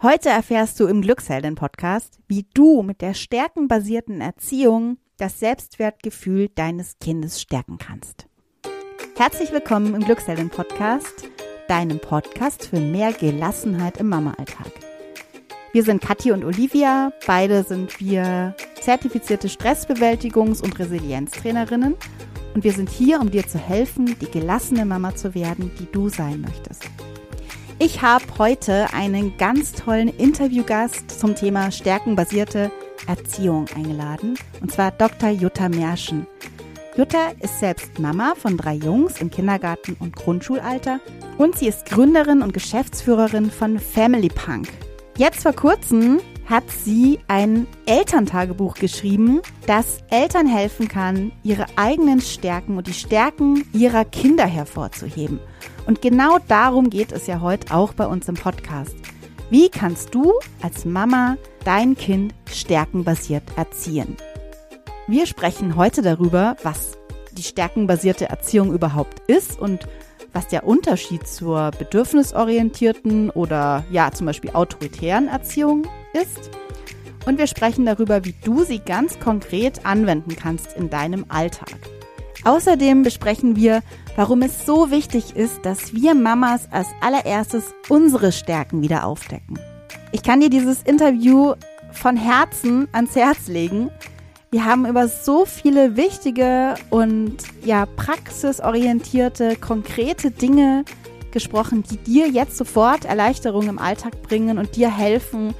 Heute erfährst du im Glückshelden-Podcast, wie du mit der stärkenbasierten Erziehung das Selbstwertgefühl deines Kindes stärken kannst. Herzlich willkommen im Glückshelden-Podcast, deinem Podcast für mehr Gelassenheit im Mama-Alltag. Wir sind Kathi und Olivia, beide sind wir zertifizierte Stressbewältigungs- und Resilienztrainerinnen und wir sind hier, um dir zu helfen, die gelassene Mama zu werden, die du sein möchtest. Ich habe heute einen ganz tollen Interviewgast zum Thema stärkenbasierte Erziehung eingeladen, und zwar Dr. Jutta Merschen. Jutta ist selbst Mama von drei Jungs im Kindergarten und Grundschulalter und sie ist Gründerin und Geschäftsführerin von Family Punk. Jetzt vor kurzem hat sie ein Elterntagebuch geschrieben, das Eltern helfen kann, ihre eigenen Stärken und die Stärken ihrer Kinder hervorzuheben. Und genau darum geht es ja heute auch bei uns im Podcast. Wie kannst du als Mama dein Kind stärkenbasiert erziehen? Wir sprechen heute darüber, was die stärkenbasierte Erziehung überhaupt ist und was der Unterschied zur bedürfnisorientierten oder ja zum Beispiel autoritären Erziehung ist. Und wir sprechen darüber, wie du sie ganz konkret anwenden kannst in deinem Alltag. Außerdem besprechen wir, warum es so wichtig ist, dass wir Mamas als allererstes unsere Stärken wieder aufdecken. Ich kann dir dieses Interview von Herzen ans Herz legen. Wir haben über so viele wichtige und ja praxisorientierte, konkrete Dinge gesprochen, die dir jetzt sofort Erleichterung im Alltag bringen und dir helfen,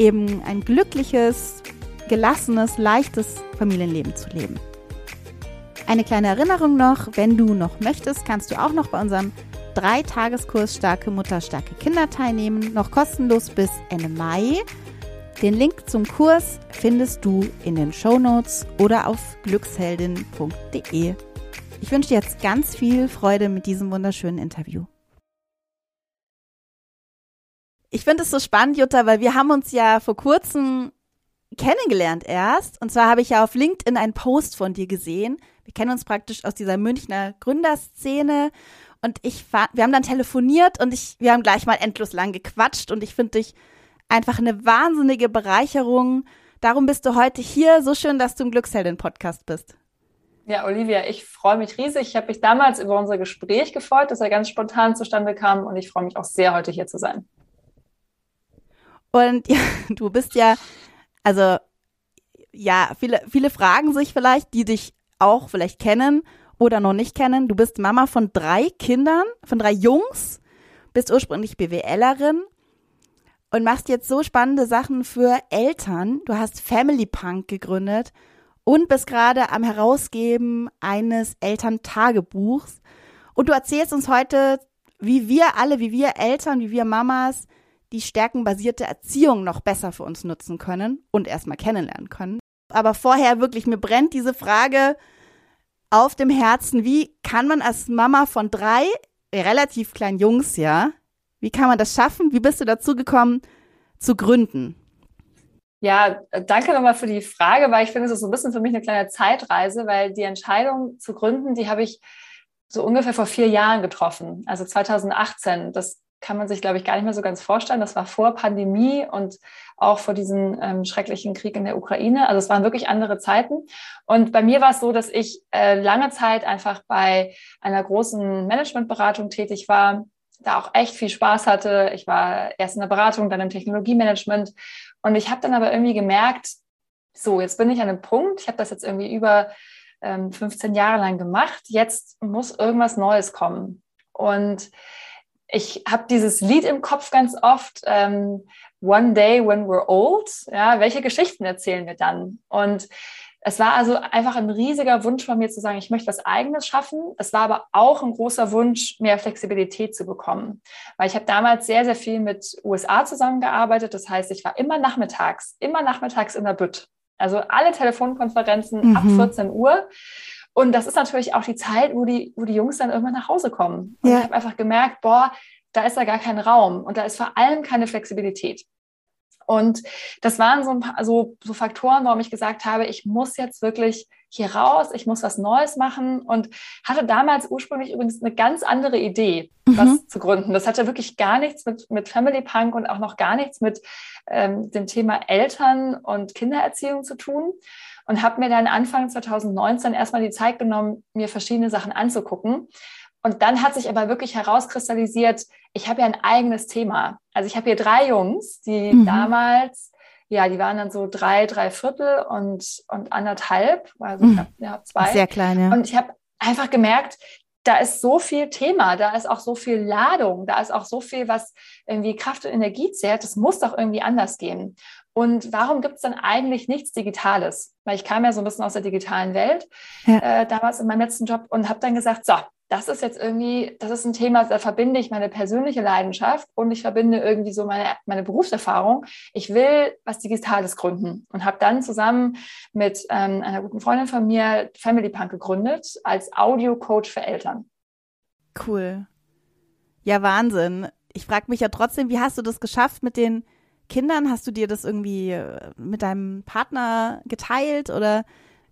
eben ein glückliches, gelassenes, leichtes Familienleben zu leben. Eine kleine Erinnerung noch, wenn du noch möchtest, kannst du auch noch bei unserem Dreitageskurs Starke Mutter, starke Kinder teilnehmen, noch kostenlos bis Ende Mai. Den Link zum Kurs findest du in den Show Notes oder auf glücksheldin.de. Ich wünsche dir jetzt ganz viel Freude mit diesem wunderschönen Interview. Ich finde es so spannend, Jutta, weil wir haben uns ja vor kurzem kennengelernt erst. Und zwar habe ich ja auf LinkedIn einen Post von dir gesehen. Wir kennen uns praktisch aus dieser Münchner Gründerszene. Und ich wir haben dann telefoniert und ich, wir haben gleich mal endlos lang gequatscht und ich finde dich einfach eine wahnsinnige Bereicherung. Darum bist du heute hier. So schön, dass du im Glücksheldin-Podcast bist. Ja, Olivia, ich freue mich riesig. Ich habe mich damals über unser Gespräch gefreut, dass er ganz spontan zustande kam und ich freue mich auch sehr, heute hier zu sein. Und ja, du bist ja also ja, viele, viele fragen sich vielleicht, die dich auch vielleicht kennen oder noch nicht kennen. Du bist Mama von drei Kindern, von drei Jungs, bist ursprünglich BWLerin und machst jetzt so spannende Sachen für Eltern. Du hast Family Punk gegründet und bist gerade am Herausgeben eines Elterntagebuchs. Und du erzählst uns heute, wie wir alle, wie wir Eltern, wie wir Mamas die stärkenbasierte Erziehung noch besser für uns nutzen können und erstmal kennenlernen können. Aber vorher wirklich, mir brennt diese Frage auf dem Herzen, wie kann man als Mama von drei relativ kleinen Jungs, ja, wie kann man das schaffen? Wie bist du dazu gekommen, zu gründen? Ja, danke nochmal für die Frage, weil ich finde, es ist so ein bisschen für mich eine kleine Zeitreise, weil die Entscheidung zu gründen, die habe ich so ungefähr vor vier Jahren getroffen, also 2018. Das kann man sich, glaube ich, gar nicht mehr so ganz vorstellen. Das war vor Pandemie und auch vor diesem ähm, schrecklichen Krieg in der Ukraine. Also es waren wirklich andere Zeiten. Und bei mir war es so, dass ich äh, lange Zeit einfach bei einer großen Managementberatung tätig war, da auch echt viel Spaß hatte. Ich war erst in der Beratung, dann im Technologiemanagement. Und ich habe dann aber irgendwie gemerkt, so, jetzt bin ich an einem Punkt, ich habe das jetzt irgendwie über ähm, 15 Jahre lang gemacht, jetzt muss irgendwas Neues kommen. Und ich habe dieses Lied im Kopf ganz oft, ähm, One Day When We're Old. Ja, welche Geschichten erzählen wir dann? Und es war also einfach ein riesiger Wunsch von mir zu sagen, ich möchte was Eigenes schaffen. Es war aber auch ein großer Wunsch, mehr Flexibilität zu bekommen. Weil ich habe damals sehr, sehr viel mit USA zusammengearbeitet. Das heißt, ich war immer nachmittags, immer nachmittags in der Bütt. Also alle Telefonkonferenzen mhm. ab 14 Uhr. Und das ist natürlich auch die Zeit, wo die, wo die Jungs dann irgendwann nach Hause kommen. Und ja. ich habe einfach gemerkt, boah, da ist da gar kein Raum und da ist vor allem keine Flexibilität. Und das waren so, ein paar, so, so Faktoren, warum ich gesagt habe, ich muss jetzt wirklich hier raus, ich muss was Neues machen und hatte damals ursprünglich übrigens eine ganz andere Idee, mhm. was zu gründen. Das hatte wirklich gar nichts mit, mit Family Punk und auch noch gar nichts mit ähm, dem Thema Eltern und Kindererziehung zu tun und habe mir dann Anfang 2019 erstmal die Zeit genommen, mir verschiedene Sachen anzugucken. Und dann hat sich aber wirklich herauskristallisiert, ich habe ja ein eigenes Thema. Also ich habe hier drei Jungs, die mhm. damals, ja, die waren dann so drei, drei Viertel und, und anderthalb, also mhm. ja, zwei. Sehr klein, ja. Und ich habe einfach gemerkt, da ist so viel Thema, da ist auch so viel Ladung, da ist auch so viel, was irgendwie Kraft und Energie zehrt. Das muss doch irgendwie anders gehen. Und warum gibt es dann eigentlich nichts Digitales? Weil ich kam ja so ein bisschen aus der digitalen Welt ja. äh, damals in meinem letzten Job und habe dann gesagt, so, das ist jetzt irgendwie, das ist ein Thema, da verbinde ich meine persönliche Leidenschaft und ich verbinde irgendwie so meine, meine Berufserfahrung. Ich will was Digitales gründen und habe dann zusammen mit ähm, einer guten Freundin von mir Family Punk gegründet als Audio-Coach für Eltern. Cool. Ja, Wahnsinn. Ich frage mich ja trotzdem, wie hast du das geschafft mit den Kindern? Hast du dir das irgendwie äh, mit deinem Partner geteilt oder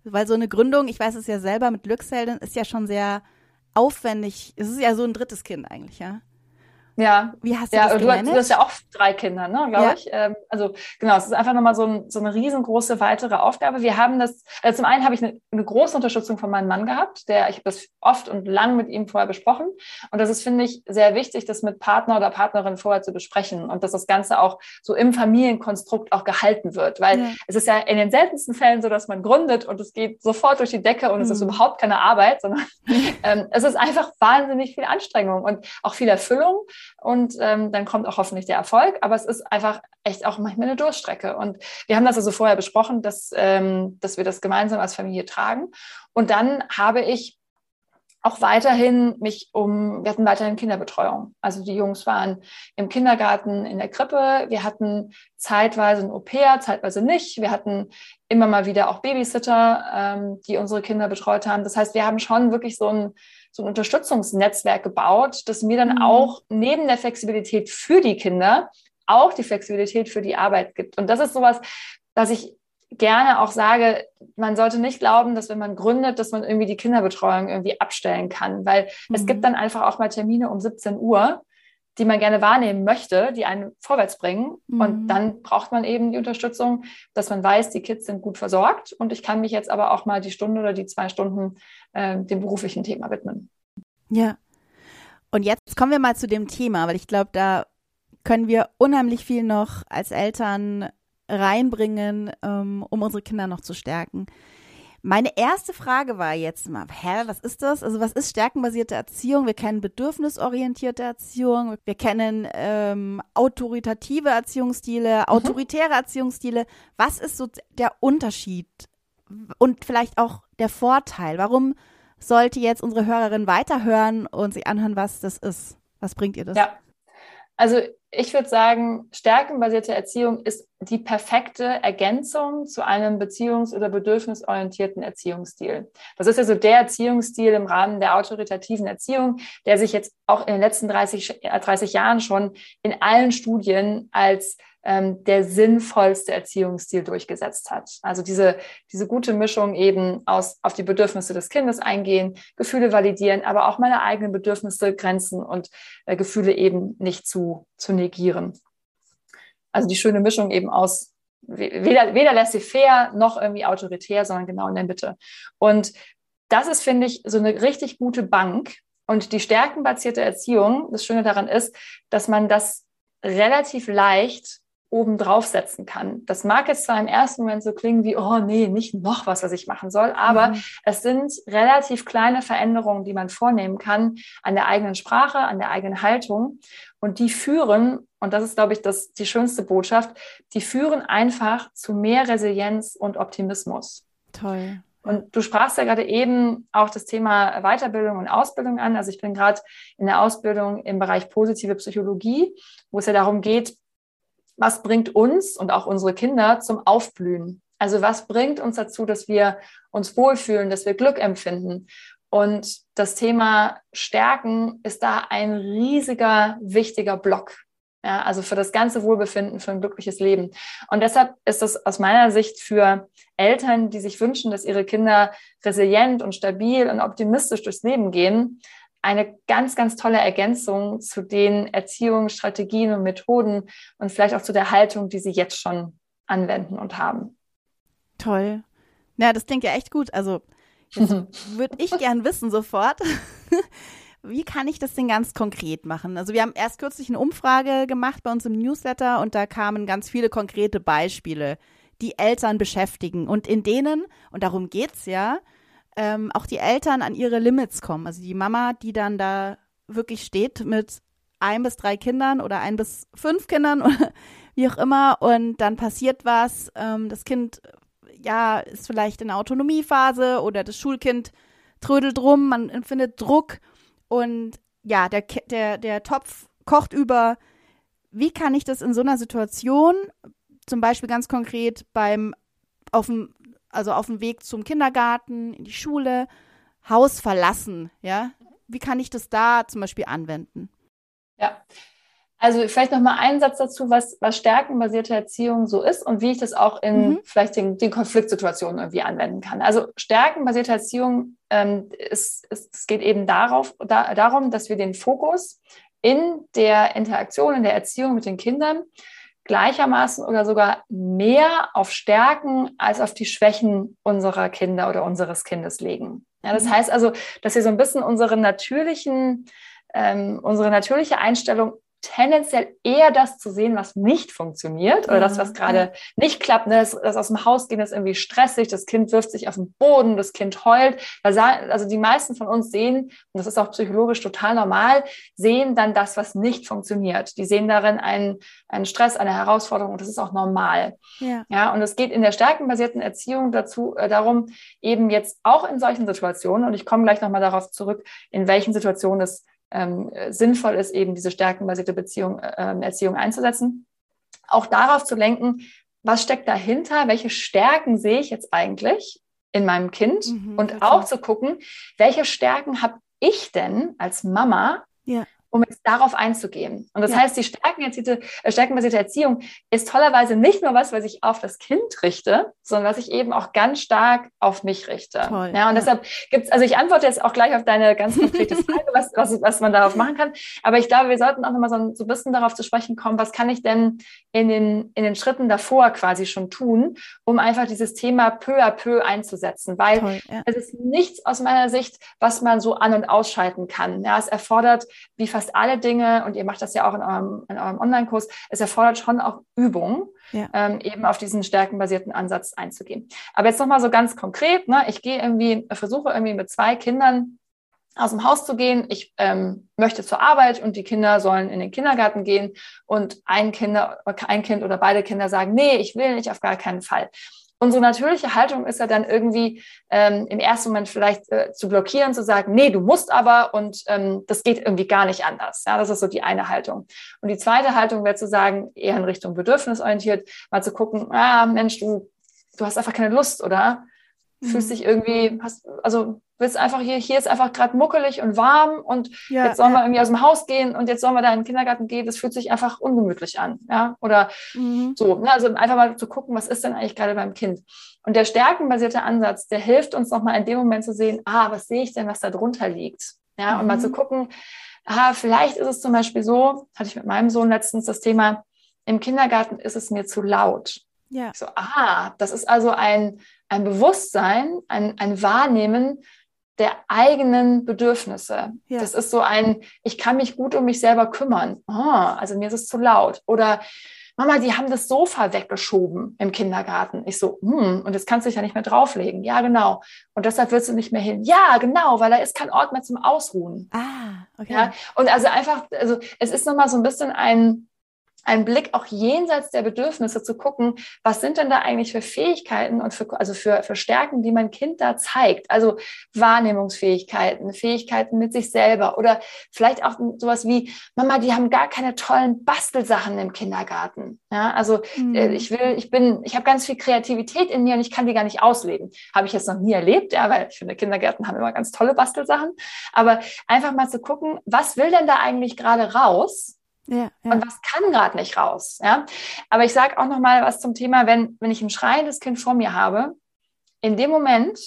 weil so eine Gründung, ich weiß es ja selber mit Glückshelden, ist ja schon sehr aufwendig. Es ist ja so ein drittes Kind eigentlich, ja. Ja. Wie hast du ja, das gemanagt? Du, hast ja auch drei Kinder, ne, glaube ja. ich. Ähm, also genau, es ist einfach nochmal so, ein, so eine riesengroße weitere Aufgabe. Wir haben das, also zum einen habe ich eine, eine große Unterstützung von meinem Mann gehabt, der, ich habe das oft und lang mit ihm vorher besprochen. Und das ist, finde ich, sehr wichtig, das mit Partner oder Partnerin vorher zu besprechen und dass das Ganze auch so im Familienkonstrukt auch gehalten wird. Weil ja. es ist ja in den seltensten Fällen so, dass man gründet und es geht sofort durch die Decke und mhm. es ist mhm. überhaupt keine Arbeit, sondern ähm, es ist einfach wahnsinnig viel Anstrengung und auch viel Erfüllung und ähm, dann kommt auch hoffentlich der Erfolg. Aber es ist einfach echt auch manchmal eine Durchstrecke. Und wir haben das also vorher besprochen, dass, ähm, dass wir das gemeinsam als Familie tragen. Und dann habe ich auch weiterhin mich um, wir hatten weiterhin Kinderbetreuung. Also die Jungs waren im Kindergarten, in der Krippe. Wir hatten zeitweise ein Au-pair, zeitweise nicht. Wir hatten immer mal wieder auch Babysitter, ähm, die unsere Kinder betreut haben. Das heißt, wir haben schon wirklich so ein, so ein Unterstützungsnetzwerk gebaut, das mir dann mhm. auch neben der Flexibilität für die Kinder auch die Flexibilität für die Arbeit gibt. Und das ist sowas, was ich gerne auch sage, man sollte nicht glauben, dass wenn man gründet, dass man irgendwie die Kinderbetreuung irgendwie abstellen kann, weil mhm. es gibt mhm. dann einfach auch mal Termine um 17 Uhr, die man gerne wahrnehmen möchte, die einen vorwärts bringen. Mhm. Und dann braucht man eben die Unterstützung, dass man weiß, die Kids sind gut versorgt und ich kann mich jetzt aber auch mal die Stunde oder die zwei Stunden äh, dem beruflichen Thema widmen. Ja. Und jetzt kommen wir mal zu dem Thema, weil ich glaube, da können wir unheimlich viel noch als Eltern reinbringen, ähm, um unsere Kinder noch zu stärken. Meine erste Frage war jetzt mal, hä, was ist das? Also was ist stärkenbasierte Erziehung? Wir kennen bedürfnisorientierte Erziehung, wir kennen ähm, autoritative Erziehungsstile, mhm. autoritäre Erziehungsstile. Was ist so der Unterschied und vielleicht auch der Vorteil? Warum sollte jetzt unsere Hörerin weiterhören und sich anhören, was das ist? Was bringt ihr das? Ja, also ich würde sagen, stärkenbasierte Erziehung ist die perfekte Ergänzung zu einem beziehungs- oder bedürfnisorientierten Erziehungsstil. Das ist also der Erziehungsstil im Rahmen der autoritativen Erziehung, der sich jetzt auch in den letzten 30, 30 Jahren schon in allen Studien als ähm, der sinnvollste Erziehungsstil durchgesetzt hat. Also diese, diese gute Mischung eben aus auf die Bedürfnisse des Kindes eingehen, Gefühle validieren, aber auch meine eigenen Bedürfnisse, Grenzen und äh, Gefühle eben nicht zu, zu negieren. Also die schöne Mischung eben aus weder, weder laissez-faire noch irgendwie autoritär, sondern genau in der Mitte. Und das ist, finde ich, so eine richtig gute Bank. Und die stärkenbasierte Erziehung, das Schöne daran ist, dass man das relativ leicht oben draufsetzen kann. Das mag jetzt zwar im ersten Moment so klingen wie, oh nee, nicht noch was, was ich machen soll, aber mhm. es sind relativ kleine Veränderungen, die man vornehmen kann an der eigenen Sprache, an der eigenen Haltung. Und die führen, und das ist, glaube ich, das, die schönste Botschaft, die führen einfach zu mehr Resilienz und Optimismus. Toll. Und du sprachst ja gerade eben auch das Thema Weiterbildung und Ausbildung an. Also ich bin gerade in der Ausbildung im Bereich positive Psychologie, wo es ja darum geht, was bringt uns und auch unsere Kinder zum Aufblühen? Also was bringt uns dazu, dass wir uns wohlfühlen, dass wir Glück empfinden? Und das Thema Stärken ist da ein riesiger, wichtiger Block. Ja, also für das ganze Wohlbefinden, für ein glückliches Leben. Und deshalb ist es aus meiner Sicht für Eltern, die sich wünschen, dass ihre Kinder resilient und stabil und optimistisch durchs Leben gehen, eine ganz, ganz tolle Ergänzung zu den Erziehungsstrategien und Methoden und vielleicht auch zu der Haltung, die sie jetzt schon anwenden und haben. Toll. Ja, das klingt ja echt gut. Also würde ich gern wissen sofort. Wie kann ich das denn ganz konkret machen? Also wir haben erst kürzlich eine Umfrage gemacht bei uns im Newsletter und da kamen ganz viele konkrete Beispiele, die Eltern beschäftigen und in denen, und darum geht's ja, ähm, auch die Eltern an ihre Limits kommen. Also die Mama, die dann da wirklich steht mit ein bis drei Kindern oder ein bis fünf Kindern oder wie auch immer und dann passiert was, ähm, das Kind ja ist vielleicht in der Autonomiephase oder das Schulkind trödelt rum, man empfindet Druck und ja, der, der, der Topf kocht über. Wie kann ich das in so einer Situation, zum Beispiel ganz konkret beim, auf dem, also auf dem Weg zum Kindergarten, in die Schule, Haus verlassen, ja? Wie kann ich das da zum Beispiel anwenden? Ja, also vielleicht noch mal einen Satz dazu, was, was stärkenbasierte Erziehung so ist und wie ich das auch in mhm. vielleicht den, den Konfliktsituationen irgendwie anwenden kann. Also stärkenbasierte Erziehung ähm, ist, ist, es geht eben darauf, da, darum, dass wir den Fokus in der Interaktion, in der Erziehung mit den Kindern gleichermaßen oder sogar mehr auf Stärken als auf die Schwächen unserer Kinder oder unseres Kindes legen. Ja, das mhm. heißt also, dass wir so ein bisschen unsere natürlichen ähm, unsere natürliche Einstellung tendenziell eher das zu sehen, was nicht funktioniert oder das, was gerade ja. nicht klappt. Ne? Das, das, aus dem Haus gehen ist irgendwie stressig, das Kind wirft sich auf den Boden, das Kind heult. Also die meisten von uns sehen, und das ist auch psychologisch total normal, sehen dann das, was nicht funktioniert. Die sehen darin einen, einen Stress, eine Herausforderung und das ist auch normal. Ja. ja und es geht in der stärkenbasierten Erziehung dazu äh, darum, eben jetzt auch in solchen Situationen, und ich komme gleich nochmal darauf zurück, in welchen Situationen es ähm, sinnvoll ist, eben diese stärkenbasierte Beziehung, äh, Erziehung einzusetzen. Auch darauf zu lenken, was steckt dahinter, welche Stärken sehe ich jetzt eigentlich in meinem Kind? Mhm, und auch zu gucken, welche Stärken habe ich denn als Mama, ja um jetzt darauf einzugehen. Und das ja. heißt, die stärkenbasierte, äh, stärkenbasierte Erziehung ist tollerweise nicht nur was, was ich auf das Kind richte, sondern was ich eben auch ganz stark auf mich richte. Toll, ja, und ja. deshalb gibt's, also ich antworte jetzt auch gleich auf deine ganz konkrete Frage, was, was, was man darauf machen kann. Aber ich glaube, wir sollten auch nochmal so, so ein bisschen darauf zu sprechen kommen, was kann ich denn in den, in den Schritten davor quasi schon tun, um einfach dieses Thema peu à peu einzusetzen. Weil Toll, ja. es ist nichts aus meiner Sicht, was man so an- und ausschalten kann. Ja, es erfordert, wie fast alle Dinge, und ihr macht das ja auch in eurem, in eurem Online-Kurs, es erfordert schon auch Übung, ja. ähm, eben auf diesen stärkenbasierten Ansatz einzugehen. Aber jetzt nochmal so ganz konkret, ne, ich gehe irgendwie, versuche irgendwie mit zwei Kindern aus dem Haus zu gehen. Ich ähm, möchte zur Arbeit und die Kinder sollen in den Kindergarten gehen und ein, Kinder, ein Kind oder beide Kinder sagen, nee, ich will nicht, auf gar keinen Fall unsere natürliche Haltung ist ja dann irgendwie ähm, im ersten Moment vielleicht äh, zu blockieren, zu sagen, nee, du musst aber und ähm, das geht irgendwie gar nicht anders. Ja, das ist so die eine Haltung. Und die zweite Haltung wäre zu sagen, eher in Richtung bedürfnisorientiert, mal zu gucken, ah, Mensch, du, du hast einfach keine Lust, oder? Fühlst mhm. dich irgendwie, hast, also willst einfach hier, hier ist einfach gerade muckelig und warm und ja, jetzt sollen wir irgendwie aus dem Haus gehen und jetzt sollen wir da in den Kindergarten gehen, das fühlt sich einfach ungemütlich an, ja, oder mhm. so, ne? also einfach mal zu gucken, was ist denn eigentlich gerade beim Kind und der stärkenbasierte Ansatz, der hilft uns nochmal in dem Moment zu sehen, ah, was sehe ich denn, was da drunter liegt, ja, mhm. und mal zu mhm. gucken, ah, vielleicht ist es zum Beispiel so, hatte ich mit meinem Sohn letztens das Thema, im Kindergarten ist es mir zu laut. Ja. So, ah, das ist also ein, ein Bewusstsein, ein, ein Wahrnehmen, der eigenen Bedürfnisse. Ja. Das ist so ein, ich kann mich gut um mich selber kümmern. Oh, also mir ist es zu laut. Oder Mama, die haben das Sofa weggeschoben im Kindergarten. Ich so, hm, und jetzt kannst du dich ja nicht mehr drauflegen. Ja, genau. Und deshalb willst du nicht mehr hin. Ja, genau, weil da ist kein Ort mehr zum Ausruhen. Ah, okay. Ja, und also einfach, also es ist nochmal so ein bisschen ein, einen Blick auch jenseits der Bedürfnisse zu gucken, was sind denn da eigentlich für Fähigkeiten und für, also für, für Stärken, die mein Kind da zeigt. Also Wahrnehmungsfähigkeiten, Fähigkeiten mit sich selber oder vielleicht auch sowas wie, Mama, die haben gar keine tollen Bastelsachen im Kindergarten. Ja, also mhm. Äh, ich will, ich bin, ich habe ganz viel Kreativität in mir und ich kann die gar nicht ausleben. Habe ich jetzt noch nie erlebt, ja, weil ich finde, Kindergärten haben immer ganz tolle Bastelsachen. Aber einfach mal zu gucken, was will denn da eigentlich gerade raus? Ja, ja. Und was kann gerade nicht raus? Ja? Aber ich sage auch noch mal was zum Thema, wenn, wenn ich ein schreiendes Kind vor mir habe, in dem Moment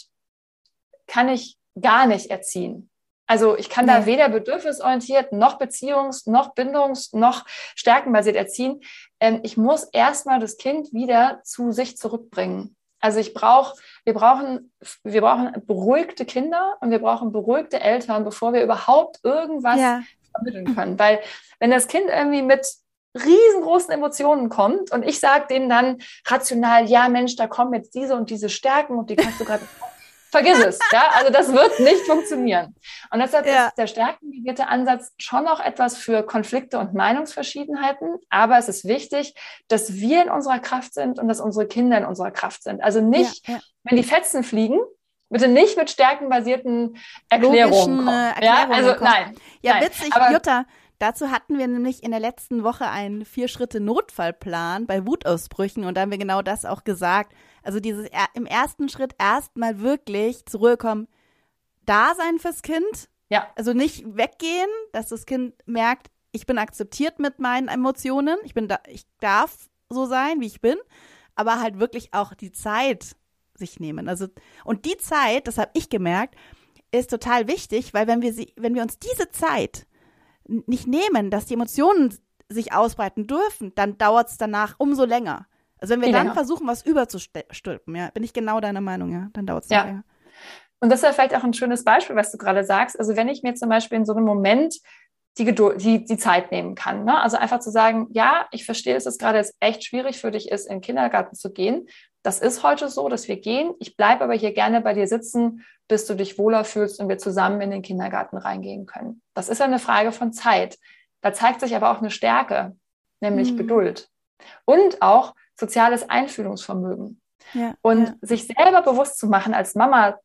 kann ich gar nicht erziehen. Also ich kann nee. da weder bedürfnisorientiert noch beziehungs-, noch bindungs-, noch stärkenbasiert erziehen. Ähm, ich muss erstmal das Kind wieder zu sich zurückbringen. Also ich brauche, wir brauchen, wir brauchen beruhigte Kinder und wir brauchen beruhigte Eltern, bevor wir überhaupt irgendwas ja. Vermitteln können. Weil wenn das Kind irgendwie mit riesengroßen Emotionen kommt und ich sage denen dann rational, ja Mensch, da kommen jetzt diese und diese Stärken und die kannst du gerade vergiss es. Ja, also das wird nicht funktionieren. Und deshalb ja. ist der stärkenbasierte Ansatz schon noch etwas für Konflikte und Meinungsverschiedenheiten. Aber es ist wichtig, dass wir in unserer Kraft sind und dass unsere Kinder in unserer Kraft sind. Also nicht, ja, ja. wenn die Fetzen fliegen, bitte nicht mit stärkenbasierten Erklärungen kommen. Erklärungen ja, also kommen. nein. Ja, nein. witzig, aber, Jutta. Dazu hatten wir nämlich in der letzten Woche einen Vier-Schritte-Notfallplan bei Wutausbrüchen und da haben wir genau das auch gesagt. Also dieses im ersten Schritt erstmal wirklich zur Ruhe kommen, da sein fürs Kind. Ja. Also nicht weggehen, dass das Kind merkt, ich bin akzeptiert mit meinen Emotionen, ich bin da, ich darf so sein, wie ich bin, aber halt wirklich auch die Zeit sich nehmen. Also und die Zeit, das habe ich gemerkt, ist total wichtig, weil wenn wir sie, wenn wir uns diese Zeit nicht nehmen, dass die Emotionen sich ausbreiten dürfen, dann dauert es danach umso länger. Also wenn wir ja, dann versuchen, was überzustülpen, ja, bin ich genau deiner Meinung, ja, dann dauert es ja. länger. Und das ist vielleicht auch ein schönes Beispiel, was du gerade sagst. Also wenn ich mir zum Beispiel in so einem Moment die, Geduld, die, die Zeit nehmen kann. Ne? Also einfach zu sagen, ja, ich verstehe, dass es gerade jetzt echt schwierig für dich ist, in den Kindergarten zu gehen. Das ist heute so, dass wir gehen. Ich bleibe aber hier gerne bei dir sitzen, bis du dich wohler fühlst und wir zusammen in den Kindergarten reingehen können. Das ist eine Frage von Zeit. Da zeigt sich aber auch eine Stärke, nämlich mhm. Geduld. Und auch soziales Einfühlungsvermögen. Ja, und ja. sich selber bewusst zu machen als Mama,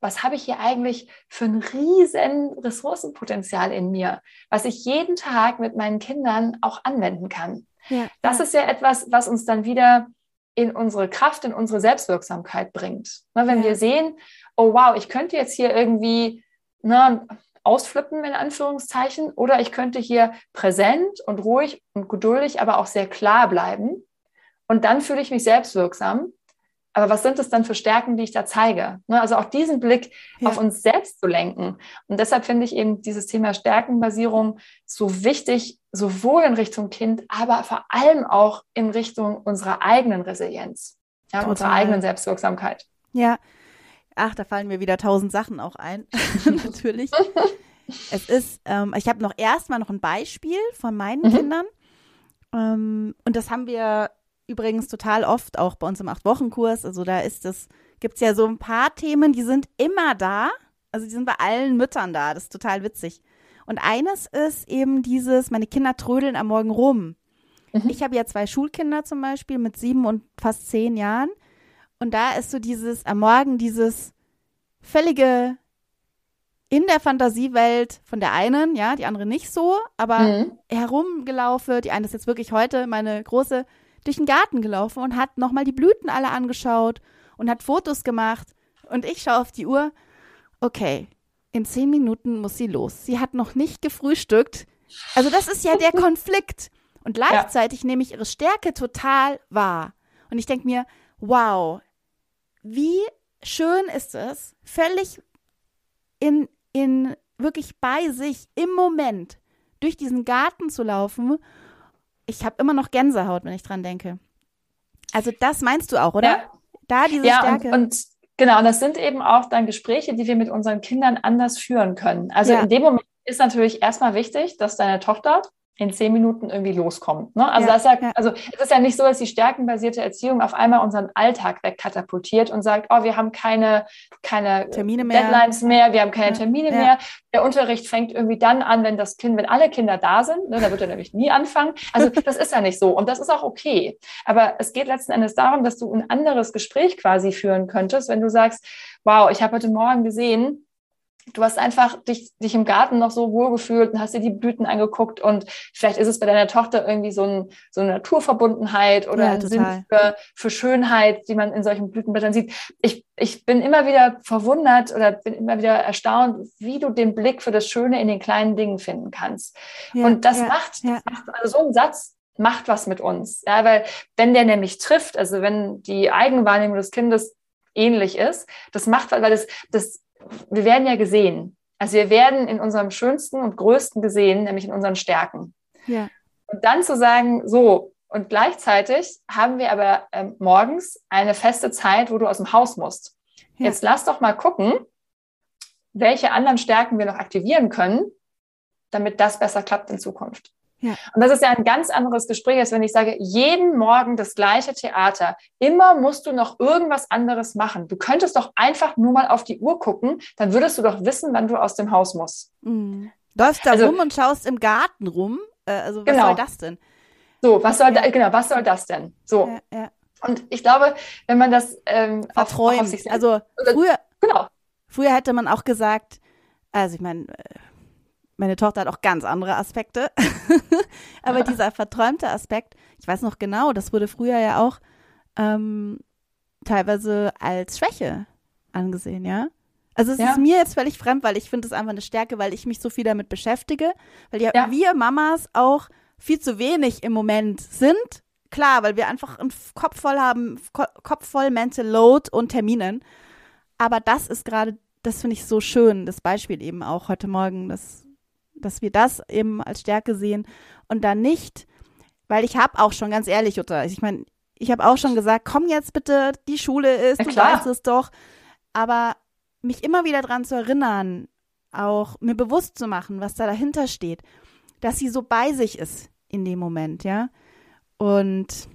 was habe ich hier eigentlich für ein riesen Ressourcenpotenzial in mir, was ich jeden Tag mit meinen Kindern auch anwenden kann. Ja, das ist ja etwas, was uns dann wieder in unsere Kraft, in unsere Selbstwirksamkeit bringt. Ne, wenn wir sehen, oh wow, ich könnte jetzt hier irgendwie ne, ausflippen in Anführungszeichen oder ich könnte hier präsent und ruhig und geduldig, aber auch sehr klar bleiben und dann fühle ich mich selbstwirksam. Aber was sind es dann für Stärken, die ich da zeige? Ne, also auch diesen Blick ja. auf uns selbst zu lenken. Und deshalb finde ich eben dieses Thema Stärkenbasierung so wichtig, sowohl in Richtung Kind, aber vor allem auch in Richtung unserer eigenen Resilienz, ja, unserer eigenen Selbstwirksamkeit. Ja, ach, da fallen mir wieder tausend Sachen auch ein, natürlich. es ist, ähm, ich habe noch erstmal noch ein Beispiel von meinen mhm. Kindern. Ähm, und das haben wir übrigens total oft, auch bei uns im Acht-Wochen-Kurs. Also da ist es, gibt es ja so ein paar Themen, die sind immer da. Also die sind bei allen Müttern da. Das ist total witzig. Und eines ist eben dieses, meine Kinder trödeln am Morgen rum. Mhm. Ich habe ja zwei Schulkinder zum Beispiel mit sieben und fast zehn Jahren. Und da ist so dieses, am Morgen dieses völlige in der Fantasiewelt von der einen, ja, die andere nicht so, aber mhm. herumgelaufen. Die eine ist jetzt wirklich heute meine große durch den Garten gelaufen und hat nochmal die Blüten alle angeschaut und hat Fotos gemacht. Und ich schaue auf die Uhr. Okay, in zehn Minuten muss sie los. Sie hat noch nicht gefrühstückt. Also das ist ja der Konflikt. Und gleichzeitig ja. nehme ich ihre Stärke total wahr. Und ich denke mir, wow, wie schön ist es, völlig in, in wirklich bei sich im Moment durch diesen Garten zu laufen ich habe immer noch Gänsehaut, wenn ich dran denke. Also das meinst du auch, oder? Ja. Da diese ja, Stärke. Und, und genau, und das sind eben auch dann Gespräche, die wir mit unseren Kindern anders führen können. Also ja. in dem Moment ist natürlich erstmal wichtig, dass deine Tochter in zehn Minuten irgendwie loskommt. Ne? Also, ja, das ja, also es ist ja nicht so, dass die stärkenbasierte Erziehung auf einmal unseren Alltag wegkatapultiert und sagt, oh, wir haben keine, keine Termine mehr. Deadlines mehr, wir haben keine Termine ja. mehr. Der Unterricht fängt irgendwie dann an, wenn das Kind, wenn alle Kinder da sind, ne, da wird er nämlich nie anfangen. Also das ist ja nicht so und das ist auch okay. Aber es geht letzten Endes darum, dass du ein anderes Gespräch quasi führen könntest, wenn du sagst, wow, ich habe heute Morgen gesehen, du hast einfach dich, dich im Garten noch so wohl gefühlt und hast dir die Blüten angeguckt und vielleicht ist es bei deiner Tochter irgendwie so, ein, so eine Naturverbundenheit oder ja, ein Sinn für, für Schönheit, die man in solchen Blütenblättern sieht. Ich, ich bin immer wieder verwundert oder bin immer wieder erstaunt, wie du den Blick für das Schöne in den kleinen Dingen finden kannst. Ja, und das ja, macht, das macht, also so ein Satz macht was mit uns. Ja, weil wenn der nämlich trifft, also wenn die Eigenwahrnehmung des Kindes ähnlich ist, das macht, weil das, das wir werden ja gesehen. Also wir werden in unserem schönsten und größten gesehen, nämlich in unseren Stärken. Ja. Und dann zu sagen, so, und gleichzeitig haben wir aber ähm, morgens eine feste Zeit, wo du aus dem Haus musst. Ja. Jetzt lass doch mal gucken, welche anderen Stärken wir noch aktivieren können, damit das besser klappt in Zukunft. Ja. Und das ist ja ein ganz anderes Gespräch, als wenn ich sage, jeden Morgen das gleiche Theater. Immer musst du noch irgendwas anderes machen. Du könntest doch einfach nur mal auf die Uhr gucken, dann würdest du doch wissen, wann du aus dem Haus musst. Mhm. Läufst da also, rum und schaust im Garten rum. Äh, also was genau. soll das denn? So, was soll ja. da, genau, was soll das denn? So. Ja, ja. Und ich glaube, wenn man das ähm, Verträumt. Auf, auf sich selbst, also früher, genau. früher hätte man auch gesagt, also ich meine, äh, meine Tochter hat auch ganz andere Aspekte. Aber dieser verträumte Aspekt, ich weiß noch genau, das wurde früher ja auch ähm, teilweise als Schwäche angesehen, ja. Also es ja. ist mir jetzt völlig fremd, weil ich finde es einfach eine Stärke, weil ich mich so viel damit beschäftige, weil ja, ja, wir Mamas auch viel zu wenig im Moment sind. Klar, weil wir einfach einen Kopf voll haben, Kopf voll Mental Load und Terminen. Aber das ist gerade, das finde ich so schön, das Beispiel eben auch heute Morgen, das dass wir das eben als Stärke sehen und dann nicht, weil ich habe auch schon ganz ehrlich, Jutta, ich meine, ich habe auch schon gesagt, komm jetzt bitte, die Schule ist, ja, du klar. weißt es doch, aber mich immer wieder daran zu erinnern, auch mir bewusst zu machen, was da dahinter steht, dass sie so bei sich ist in dem Moment, ja. Und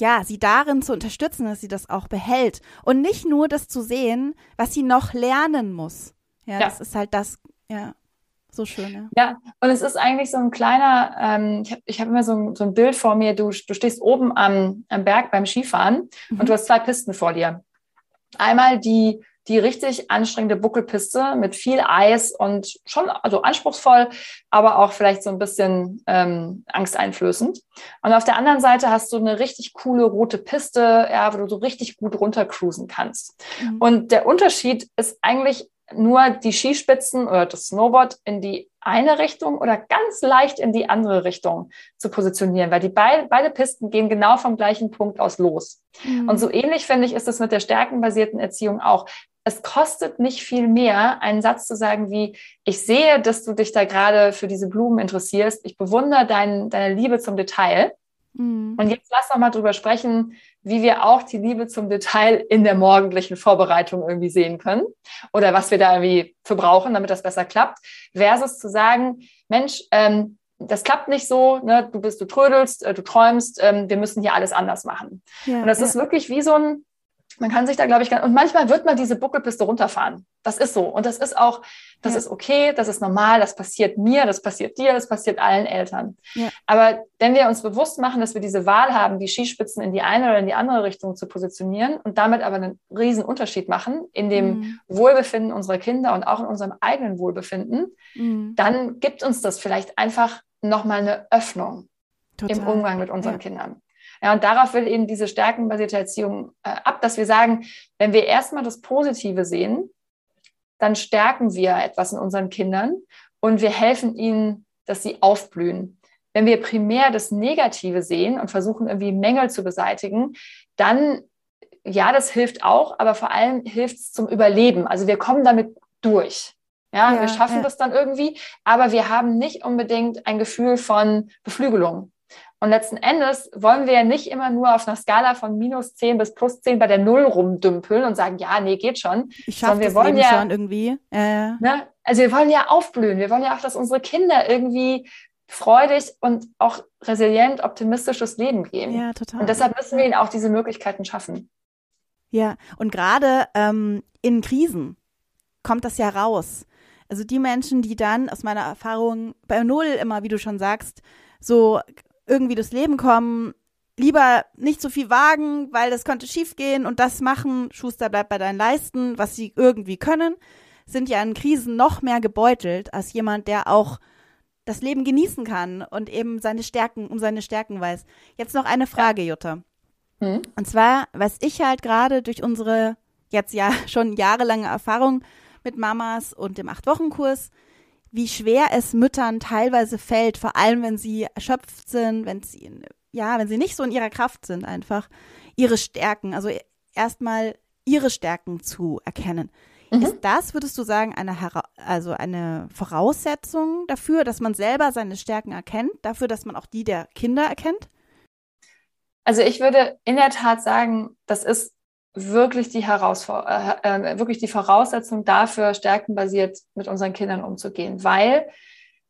ja, sie darin zu unterstützen, dass sie das auch behält und nicht nur das zu sehen, was sie noch lernen muss. Ja, ja. das ist halt das, ja. So schön, ja. Ja, und es ist eigentlich so ein kleiner, ähm, ich habe ich hab immer so ein, so ein Bild vor mir, du, du stehst oben am, am Berg beim Skifahren mhm. und du hast zwei Pisten vor dir. Einmal die, die richtig anstrengende Buckelpiste mit viel Eis und schon also anspruchsvoll, aber auch vielleicht so ein bisschen ähm, angsteinflößend. Und auf der anderen Seite hast du eine richtig coole rote Piste, ja, wo du so richtig gut runtercruisen kannst. Mhm. Und der Unterschied ist eigentlich nur die Skispitzen oder das Snowboard in die eine Richtung oder ganz leicht in die andere Richtung zu positionieren, weil die beide, beide Pisten gehen genau vom gleichen Punkt aus los. Mhm. Und so ähnlich finde ich, ist es mit der stärkenbasierten Erziehung auch. Es kostet nicht viel mehr, einen Satz zu sagen wie, ich sehe, dass du dich da gerade für diese Blumen interessierst. Ich bewundere dein, deine Liebe zum Detail. Mhm. Und jetzt lass doch mal drüber sprechen, wie wir auch die Liebe zum Detail in der morgendlichen Vorbereitung irgendwie sehen können oder was wir da irgendwie für brauchen, damit das besser klappt, versus zu sagen, Mensch, ähm, das klappt nicht so, ne? du bist, du trödelst, äh, du träumst, ähm, wir müssen hier alles anders machen. Ja, und das ja. ist wirklich wie so ein, man kann sich da, glaube ich, und manchmal wird man diese Buckelpiste runterfahren. Das ist so. Und das ist auch, das ja. ist okay, das ist normal, das passiert mir, das passiert dir, das passiert allen Eltern. Ja. Aber wenn wir uns bewusst machen, dass wir diese Wahl haben, die Skispitzen in die eine oder in die andere Richtung zu positionieren und damit aber einen riesen Unterschied machen in dem mhm. Wohlbefinden unserer Kinder und auch in unserem eigenen Wohlbefinden, mhm. dann gibt uns das vielleicht einfach nochmal eine Öffnung Total. im Umgang mit unseren ja. Kindern. Ja, und darauf will eben diese stärkenbasierte Erziehung äh, ab, dass wir sagen, wenn wir erstmal das Positive sehen, dann stärken wir etwas in unseren Kindern und wir helfen ihnen, dass sie aufblühen. Wenn wir primär das Negative sehen und versuchen, irgendwie Mängel zu beseitigen, dann, ja, das hilft auch, aber vor allem hilft es zum Überleben. Also wir kommen damit durch. Ja, ja wir schaffen ja. das dann irgendwie, aber wir haben nicht unbedingt ein Gefühl von Beflügelung. Und letzten Endes wollen wir ja nicht immer nur auf einer Skala von minus 10 bis plus 10 bei der Null rumdümpeln und sagen, ja, nee, geht schon. Ich schaffe das wollen ja, schon irgendwie. Äh. Ne, also wir wollen ja aufblühen. Wir wollen ja auch, dass unsere Kinder irgendwie freudig und auch resilient, optimistisches Leben gehen. Ja, total. Und deshalb müssen wir ihnen auch diese Möglichkeiten schaffen. Ja, und gerade ähm, in Krisen kommt das ja raus. Also die Menschen, die dann aus meiner Erfahrung bei Null immer, wie du schon sagst, so irgendwie durchs Leben kommen, lieber nicht so viel wagen, weil das könnte schiefgehen und das machen, Schuster bleibt bei deinen Leisten, was sie irgendwie können. sind ja in Krisen noch mehr gebeutelt als jemand, der auch das Leben genießen kann und eben seine Stärken, um seine Stärken weiß. Jetzt noch eine Frage, Jutta. Hm? Und zwar, was ich halt gerade durch unsere jetzt ja schon jahrelange Erfahrung mit Mamas und dem Acht-Wochen-Kurs, wie schwer es Müttern teilweise fällt, vor allem wenn sie erschöpft sind, wenn sie, ja, wenn sie nicht so in ihrer Kraft sind, einfach ihre Stärken, also erstmal ihre Stärken zu erkennen. Mhm. Ist das, würdest du sagen, eine, also eine Voraussetzung dafür, dass man selber seine Stärken erkennt, dafür, dass man auch die der Kinder erkennt? Also ich würde in der Tat sagen, das ist wirklich die Herausforderung, äh, äh, wirklich die Voraussetzung dafür, stärkenbasiert mit unseren Kindern umzugehen. Weil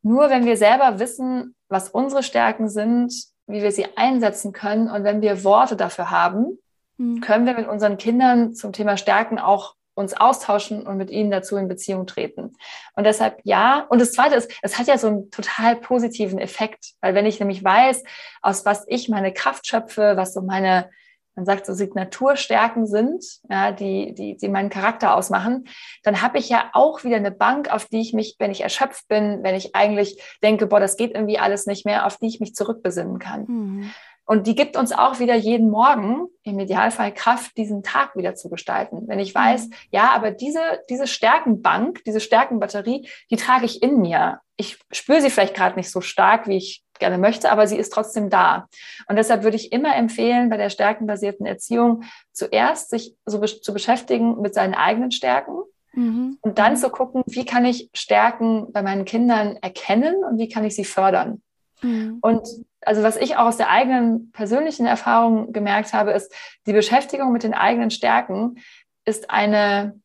nur wenn wir selber wissen, was unsere Stärken sind, wie wir sie einsetzen können und wenn wir Worte dafür haben, mhm. können wir mit unseren Kindern zum Thema Stärken auch uns austauschen und mit ihnen dazu in Beziehung treten. Und deshalb ja. Und das Zweite ist, es hat ja so einen total positiven Effekt, weil wenn ich nämlich weiß, aus was ich meine Kraft schöpfe, was so meine man sagt so Signaturstärken sind, ja, die, die, die meinen Charakter ausmachen, dann habe ich ja auch wieder eine Bank, auf die ich mich, wenn ich erschöpft bin, wenn ich eigentlich denke, boah, das geht irgendwie alles nicht mehr, auf die ich mich zurückbesinnen kann. Mhm. Und die gibt uns auch wieder jeden Morgen im Idealfall Kraft, diesen Tag wieder zu gestalten. Wenn ich weiß, mhm. ja, aber diese, diese Stärkenbank, diese Stärkenbatterie, die trage ich in mir. Ich spüre sie vielleicht gerade nicht so stark, wie ich gerne möchte, aber sie ist trotzdem da. Und deshalb würde ich immer empfehlen, bei der stärkenbasierten Erziehung zuerst sich so be zu beschäftigen mit seinen eigenen Stärken. Mhm. Und dann mhm. zu gucken, wie kann ich Stärken bei meinen Kindern erkennen und wie kann ich sie fördern. Mhm. Und also was ich auch aus der eigenen persönlichen Erfahrung gemerkt habe, ist, die Beschäftigung mit den eigenen Stärken ist eine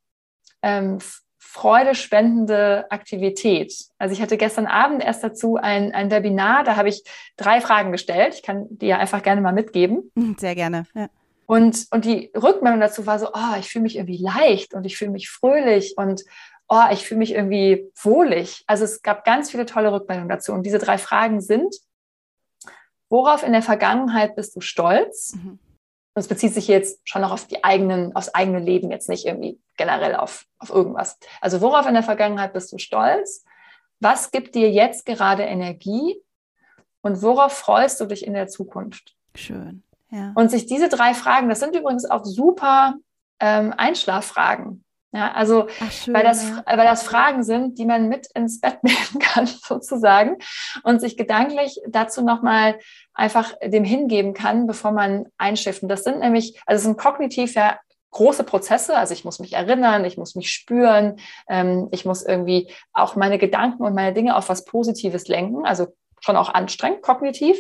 ähm, freudespendende Aktivität. Also ich hatte gestern Abend erst dazu ein, ein Webinar, da habe ich drei Fragen gestellt. Ich kann die ja einfach gerne mal mitgeben. Sehr gerne. Ja. Und, und die Rückmeldung dazu war so, oh, ich fühle mich irgendwie leicht und ich fühle mich fröhlich und oh, ich fühle mich irgendwie wohlig. Also es gab ganz viele tolle Rückmeldungen dazu. Und diese drei Fragen sind, worauf in der Vergangenheit bist du stolz? Mhm. Und es bezieht sich jetzt schon noch auf die eigenen, aufs eigene Leben, jetzt nicht irgendwie generell auf, auf irgendwas. Also worauf in der Vergangenheit bist du stolz? Was gibt dir jetzt gerade Energie? Und worauf freust du dich in der Zukunft? Schön. Ja. Und sich diese drei Fragen, das sind übrigens auch super ähm, Einschlaffragen. Ja, also schön, weil, das, ja. weil das Fragen sind, die man mit ins Bett nehmen kann, sozusagen, und sich gedanklich dazu nochmal einfach dem hingeben kann, bevor man einschifft. Und das sind nämlich, also es sind kognitiv ja große Prozesse. Also ich muss mich erinnern, ich muss mich spüren, ähm, ich muss irgendwie auch meine Gedanken und meine Dinge auf was Positives lenken. Also schon auch anstrengend, kognitiv.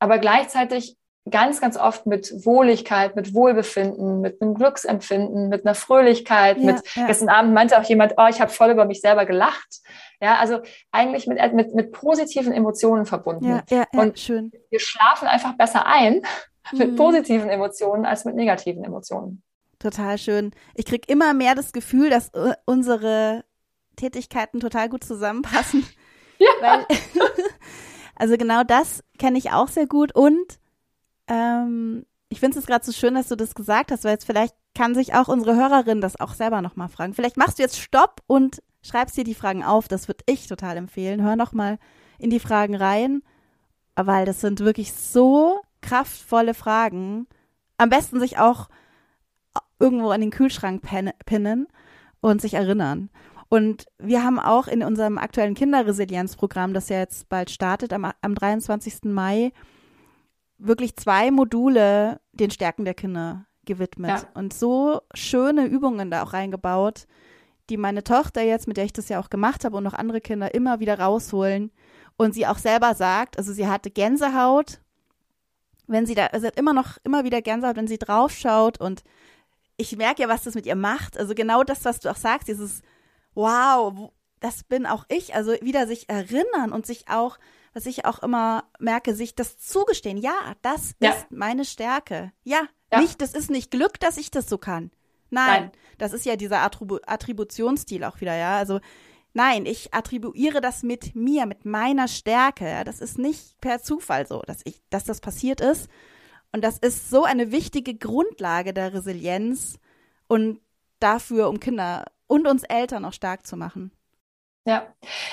Aber gleichzeitig ganz, ganz oft mit Wohligkeit, mit Wohlbefinden, mit einem Glücksempfinden, mit einer Fröhlichkeit, ja, mit ja. gestern Abend meinte auch jemand, oh, ich habe voll über mich selber gelacht. Ja, also eigentlich mit, mit, mit positiven Emotionen verbunden. Ja, ja, ja, Und schön. wir schlafen einfach besser ein mit mhm. positiven Emotionen als mit negativen Emotionen. Total schön. Ich kriege immer mehr das Gefühl, dass äh, unsere Tätigkeiten total gut zusammenpassen. Ja. Weil, also genau das kenne ich auch sehr gut und ähm, ich finde es gerade so schön, dass du das gesagt hast, weil jetzt vielleicht kann sich auch unsere Hörerin das auch selber nochmal fragen. Vielleicht machst du jetzt Stopp und schreibst dir die Fragen auf. Das würde ich total empfehlen. Hör nochmal in die Fragen rein, weil das sind wirklich so kraftvolle Fragen. Am besten sich auch irgendwo an den Kühlschrank pinnen und sich erinnern. Und wir haben auch in unserem aktuellen Kinderresilienzprogramm, das ja jetzt bald startet, am, am 23. Mai, wirklich zwei Module den Stärken der Kinder gewidmet ja. und so schöne Übungen da auch reingebaut, die meine Tochter jetzt, mit der ich das ja auch gemacht habe und noch andere Kinder immer wieder rausholen und sie auch selber sagt, also sie hatte Gänsehaut, wenn sie da, also hat immer noch immer wieder Gänsehaut, wenn sie draufschaut und ich merke ja, was das mit ihr macht. Also genau das, was du auch sagst, dieses Wow, das bin auch ich. Also wieder sich erinnern und sich auch was ich auch immer merke, sich das zugestehen. Ja, das ja. ist meine Stärke. Ja, ja, nicht, das ist nicht Glück, dass ich das so kann. Nein, nein. das ist ja dieser Attribu Attributionsstil auch wieder, ja. Also nein, ich attribuiere das mit mir, mit meiner Stärke. Ja? Das ist nicht per Zufall so, dass ich, dass das passiert ist. Und das ist so eine wichtige Grundlage der Resilienz und dafür, um Kinder und uns Eltern auch stark zu machen. Ja,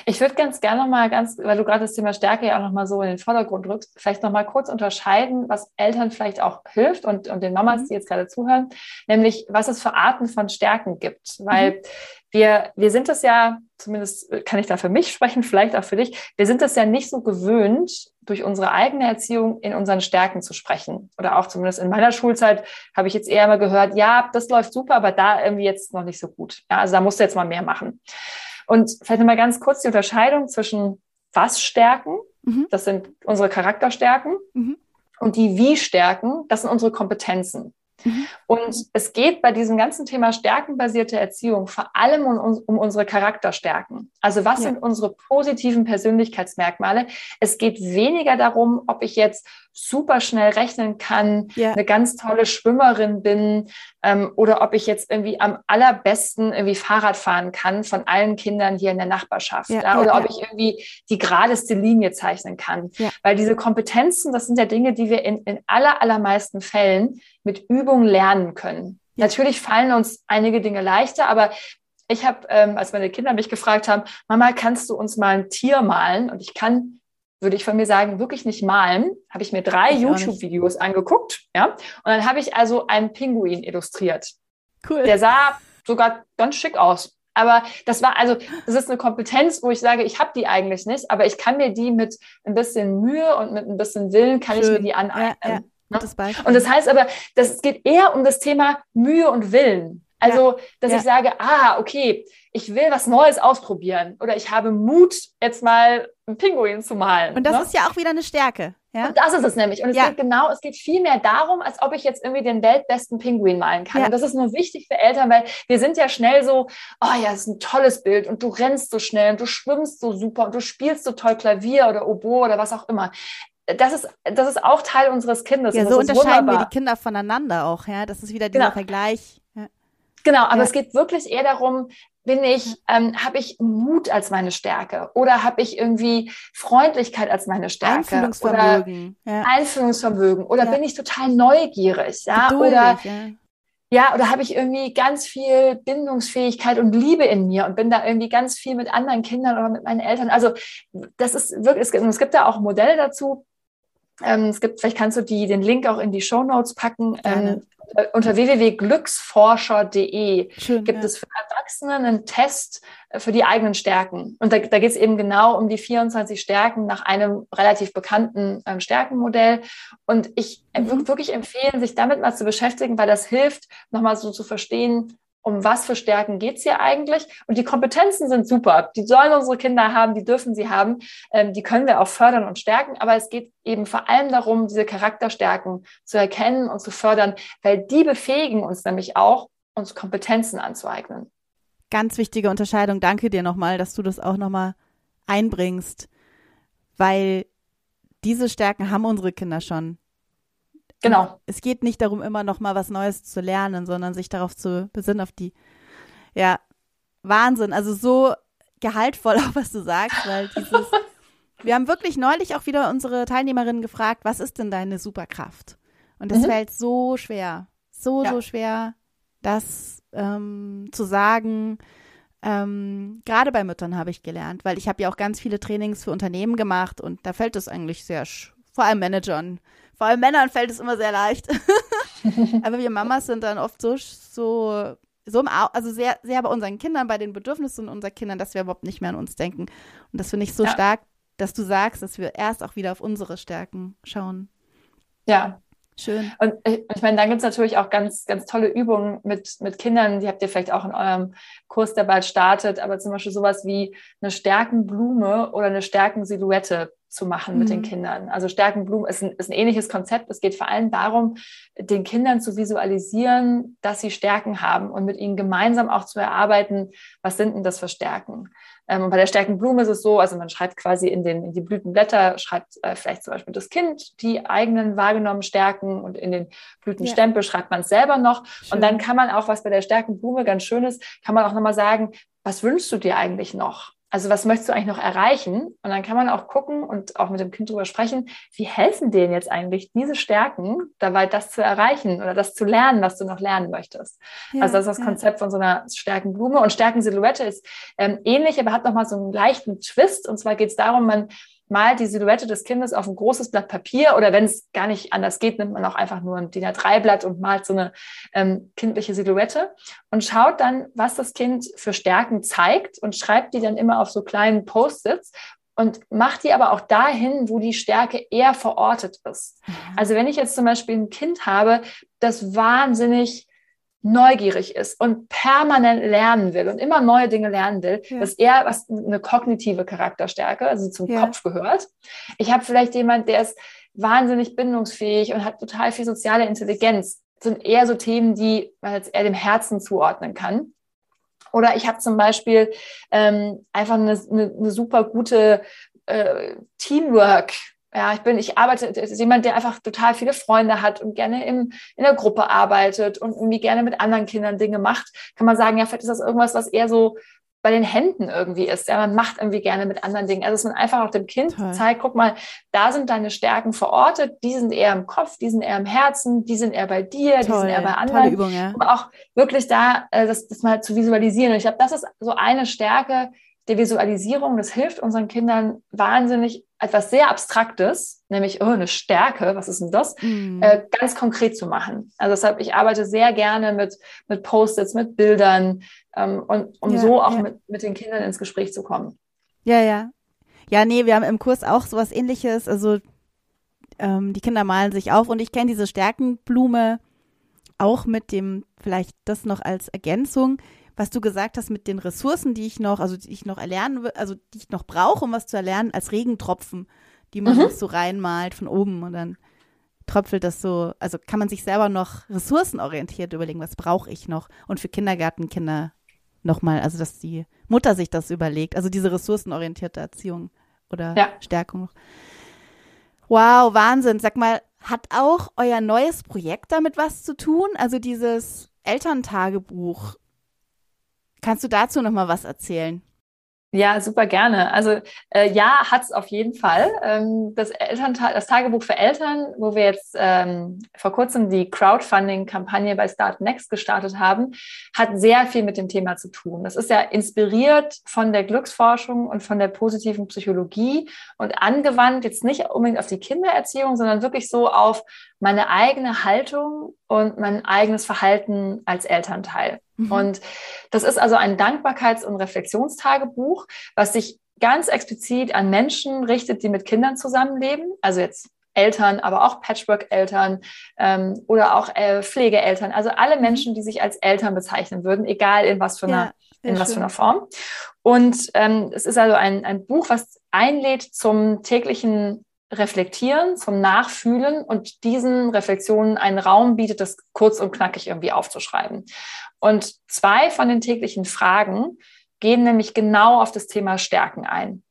ich würde ganz gerne noch mal ganz, weil du gerade das Thema Stärke ja auch noch mal so in den Vordergrund rückst, vielleicht noch mal kurz unterscheiden, was Eltern vielleicht auch hilft und, und den Mamas, mhm. die jetzt gerade zuhören, nämlich was es für Arten von Stärken gibt. Weil mhm. wir, wir sind es ja, zumindest kann ich da für mich sprechen, vielleicht auch für dich, wir sind es ja nicht so gewöhnt, durch unsere eigene Erziehung in unseren Stärken zu sprechen. Oder auch zumindest in meiner Schulzeit habe ich jetzt eher mal gehört, ja, das läuft super, aber da irgendwie jetzt noch nicht so gut. Ja, also da musst du jetzt mal mehr machen. Und vielleicht nochmal ganz kurz die Unterscheidung zwischen was Stärken, mhm. das sind unsere Charakterstärken, mhm. und die Wie-Stärken, das sind unsere Kompetenzen. Mhm. Und es geht bei diesem ganzen Thema stärkenbasierte Erziehung vor allem um, um unsere Charakterstärken. Also was ja. sind unsere positiven Persönlichkeitsmerkmale? Es geht weniger darum, ob ich jetzt super schnell rechnen kann, ja. eine ganz tolle Schwimmerin bin ähm, oder ob ich jetzt irgendwie am allerbesten irgendwie Fahrrad fahren kann von allen Kindern hier in der Nachbarschaft ja, ja, oder ob ich irgendwie die geradeste Linie zeichnen kann. Weil diese Kompetenzen, das sind ja Dinge, die wir in, in aller, allermeisten Fällen mit Übung lernen können. Natürlich fallen uns einige Dinge leichter, aber ich habe, ähm, als meine Kinder mich gefragt haben, Mama, kannst du uns mal ein Tier malen? Und ich kann würde ich von mir sagen, wirklich nicht malen, habe ich mir drei YouTube-Videos angeguckt, ja, und dann habe ich also einen Pinguin illustriert. Cool. Der sah sogar ganz schick aus. Aber das war also, das ist eine Kompetenz, wo ich sage, ich habe die eigentlich nicht, aber ich kann mir die mit ein bisschen Mühe und mit ein bisschen Willen kann Schön. ich mir die aneignen. Ja, ja. Ne? Und das heißt aber, das geht eher um das Thema Mühe und Willen. Also, dass ja. ich sage, ah, okay, ich will was Neues ausprobieren oder ich habe Mut, jetzt mal einen Pinguin zu malen. Und das ne? ist ja auch wieder eine Stärke. Ja? Und das ist es nämlich. Und es ja. geht genau, es geht viel mehr darum, als ob ich jetzt irgendwie den weltbesten Pinguin malen kann. Ja. Und das ist nur wichtig für Eltern, weil wir sind ja schnell so, oh ja, das ist ein tolles Bild und du rennst so schnell und du schwimmst so super und du spielst so toll Klavier oder Oboe oder was auch immer das ist, das ist auch Teil unseres Kindes. Ja, so unterscheiden wir die Kinder voneinander auch, ja. Das ist wieder dieser genau. Vergleich. Genau, aber ja. es geht wirklich eher darum, bin ich, ähm, habe ich Mut als meine Stärke oder habe ich irgendwie Freundlichkeit als meine Stärke Einfühlungsvermögen, oder ja. Einfühlungsvermögen oder ja. bin ich total neugierig, ja Geduldig, oder ja. ja oder habe ich irgendwie ganz viel Bindungsfähigkeit und Liebe in mir und bin da irgendwie ganz viel mit anderen Kindern oder mit meinen Eltern. Also das ist wirklich, es gibt, es gibt da auch Modelle dazu. Ähm, es gibt, vielleicht kannst du die, den Link auch in die Show Notes packen. Ähm, äh, unter www.glücksforscher.de gibt ja. es für Erwachsene einen Test äh, für die eigenen Stärken. Und da, da geht es eben genau um die 24 Stärken nach einem relativ bekannten ähm, Stärkenmodell. Und ich äh, mhm. würde wirklich empfehlen, sich damit mal zu beschäftigen, weil das hilft, nochmal so zu verstehen, um was für Stärken geht's hier eigentlich? Und die Kompetenzen sind super. Die sollen unsere Kinder haben, die dürfen sie haben. Ähm, die können wir auch fördern und stärken. Aber es geht eben vor allem darum, diese Charakterstärken zu erkennen und zu fördern, weil die befähigen uns nämlich auch, uns Kompetenzen anzueignen. Ganz wichtige Unterscheidung. Danke dir nochmal, dass du das auch nochmal einbringst, weil diese Stärken haben unsere Kinder schon. Genau. Es geht nicht darum, immer noch mal was Neues zu lernen, sondern sich darauf zu besinnen, auf die, ja, Wahnsinn. Also so gehaltvoll auch, was du sagst, weil dieses, wir haben wirklich neulich auch wieder unsere Teilnehmerinnen gefragt, was ist denn deine Superkraft? Und es mhm. fällt so schwer, so, ja. so schwer, das ähm, zu sagen. Ähm, Gerade bei Müttern habe ich gelernt, weil ich habe ja auch ganz viele Trainings für Unternehmen gemacht und da fällt es eigentlich sehr, vor allem Managern, vor allem Männern fällt es immer sehr leicht. Aber wir Mamas sind dann oft so, so, so im, also sehr, sehr bei unseren Kindern, bei den Bedürfnissen unserer Kindern, dass wir überhaupt nicht mehr an uns denken. Und das finde ich so ja. stark, dass du sagst, dass wir erst auch wieder auf unsere Stärken schauen. Ja, Schön. Und ich, ich meine, dann gibt es natürlich auch ganz, ganz tolle Übungen mit, mit Kindern, die habt ihr vielleicht auch in eurem Kurs, der bald startet, aber zum Beispiel sowas wie eine Stärkenblume oder eine Stärkensilhouette zu machen mhm. mit den mhm. Kindern. Also Stärkenblumen ist ein, ist ein ähnliches Konzept. Es geht vor allem darum, den Kindern zu visualisieren, dass sie Stärken haben und mit ihnen gemeinsam auch zu erarbeiten, was sind denn das für Stärken. Ähm, und bei der Stärkenblume ist es so, also man schreibt quasi in, den, in die Blütenblätter, schreibt äh, vielleicht zum Beispiel das Kind die eigenen wahrgenommenen Stärken und in den Blütenstempel ja. schreibt man es selber noch. Schön. Und dann kann man auch, was bei der Stärkenblume ganz schön ist, kann man auch nochmal sagen, was wünschst du dir eigentlich noch? Also was möchtest du eigentlich noch erreichen? Und dann kann man auch gucken und auch mit dem Kind drüber sprechen, wie helfen denen jetzt eigentlich diese Stärken dabei, das zu erreichen oder das zu lernen, was du noch lernen möchtest. Ja, also das ist das ja. Konzept von so einer Stärkenblume und Stärkensilhouette ist ähm, ähnlich, aber hat nochmal so einen leichten Twist. Und zwar geht es darum, man malt die Silhouette des Kindes auf ein großes Blatt Papier oder wenn es gar nicht anders geht, nimmt man auch einfach nur ein DIN A3-Blatt und malt so eine ähm, kindliche Silhouette und schaut dann, was das Kind für Stärken zeigt und schreibt die dann immer auf so kleinen Post-its und macht die aber auch dahin, wo die Stärke eher verortet ist. Mhm. Also wenn ich jetzt zum Beispiel ein Kind habe, das wahnsinnig neugierig ist und permanent lernen will und immer neue Dinge lernen will, ja. dass er was eine kognitive Charakterstärke, also zum ja. Kopf gehört. Ich habe vielleicht jemand, der ist wahnsinnig bindungsfähig und hat total viel soziale Intelligenz. Das sind eher so Themen, die man jetzt eher dem Herzen zuordnen kann. Oder ich habe zum Beispiel ähm, einfach eine, eine, eine super gute äh, Teamwork ja, ich bin, ich arbeite, ist jemand, der einfach total viele Freunde hat und gerne im, in der Gruppe arbeitet und irgendwie gerne mit anderen Kindern Dinge macht, kann man sagen, ja, vielleicht ist das irgendwas, was eher so bei den Händen irgendwie ist. Ja, man macht irgendwie gerne mit anderen Dingen. Also, dass man einfach auch dem Kind Toll. zeigt, guck mal, da sind deine Stärken verortet, die sind eher im Kopf, die sind eher im Herzen, die sind eher bei dir, Toll. die sind eher bei anderen. Tolle Übung, ja. Um auch wirklich da, äh, das, das mal zu visualisieren. Und ich glaube, das ist so eine Stärke, der Visualisierung, das hilft unseren Kindern wahnsinnig, etwas sehr Abstraktes, nämlich oh, eine Stärke, was ist denn das, mm. äh, ganz konkret zu machen. Also deshalb, ich arbeite sehr gerne mit, mit Post-its, mit Bildern, ähm, und, um ja, so auch ja. mit, mit den Kindern ins Gespräch zu kommen. Ja, ja. Ja, nee, wir haben im Kurs auch sowas ähnliches. Also ähm, die Kinder malen sich auf und ich kenne diese Stärkenblume auch mit dem, vielleicht das noch als Ergänzung was du gesagt hast mit den Ressourcen, die ich noch, also die ich noch erlernen, also die ich noch brauche, um was zu erlernen, als Regentropfen, die man mhm. so reinmalt von oben und dann tröpfelt das so, also kann man sich selber noch ressourcenorientiert überlegen, was brauche ich noch? Und für Kindergartenkinder nochmal, also dass die Mutter sich das überlegt, also diese ressourcenorientierte Erziehung oder ja. Stärkung. Wow, Wahnsinn. Sag mal, hat auch euer neues Projekt damit was zu tun? Also dieses Elterntagebuch, Kannst du dazu noch mal was erzählen? Ja, super gerne. Also äh, ja, hat es auf jeden Fall. Ähm, das, Elternta das Tagebuch für Eltern, wo wir jetzt ähm, vor kurzem die Crowdfunding-Kampagne bei Start Next gestartet haben, hat sehr viel mit dem Thema zu tun. Das ist ja inspiriert von der Glücksforschung und von der positiven Psychologie und angewandt jetzt nicht unbedingt auf die Kindererziehung, sondern wirklich so auf meine eigene Haltung und mein eigenes Verhalten als Elternteil. Mhm. Und das ist also ein Dankbarkeits- und Reflexionstagebuch, was sich ganz explizit an Menschen richtet, die mit Kindern zusammenleben. Also jetzt Eltern, aber auch Patchwork-Eltern ähm, oder auch äh, Pflegeeltern. Also alle mhm. Menschen, die sich als Eltern bezeichnen würden, egal in was für einer, ja, in was für einer Form. Und ähm, es ist also ein, ein Buch, was einlädt zum täglichen Reflektieren, zum Nachfühlen und diesen Reflexionen einen Raum bietet, das kurz und knackig irgendwie aufzuschreiben. Und zwei von den täglichen Fragen gehen nämlich genau auf das Thema Stärken ein.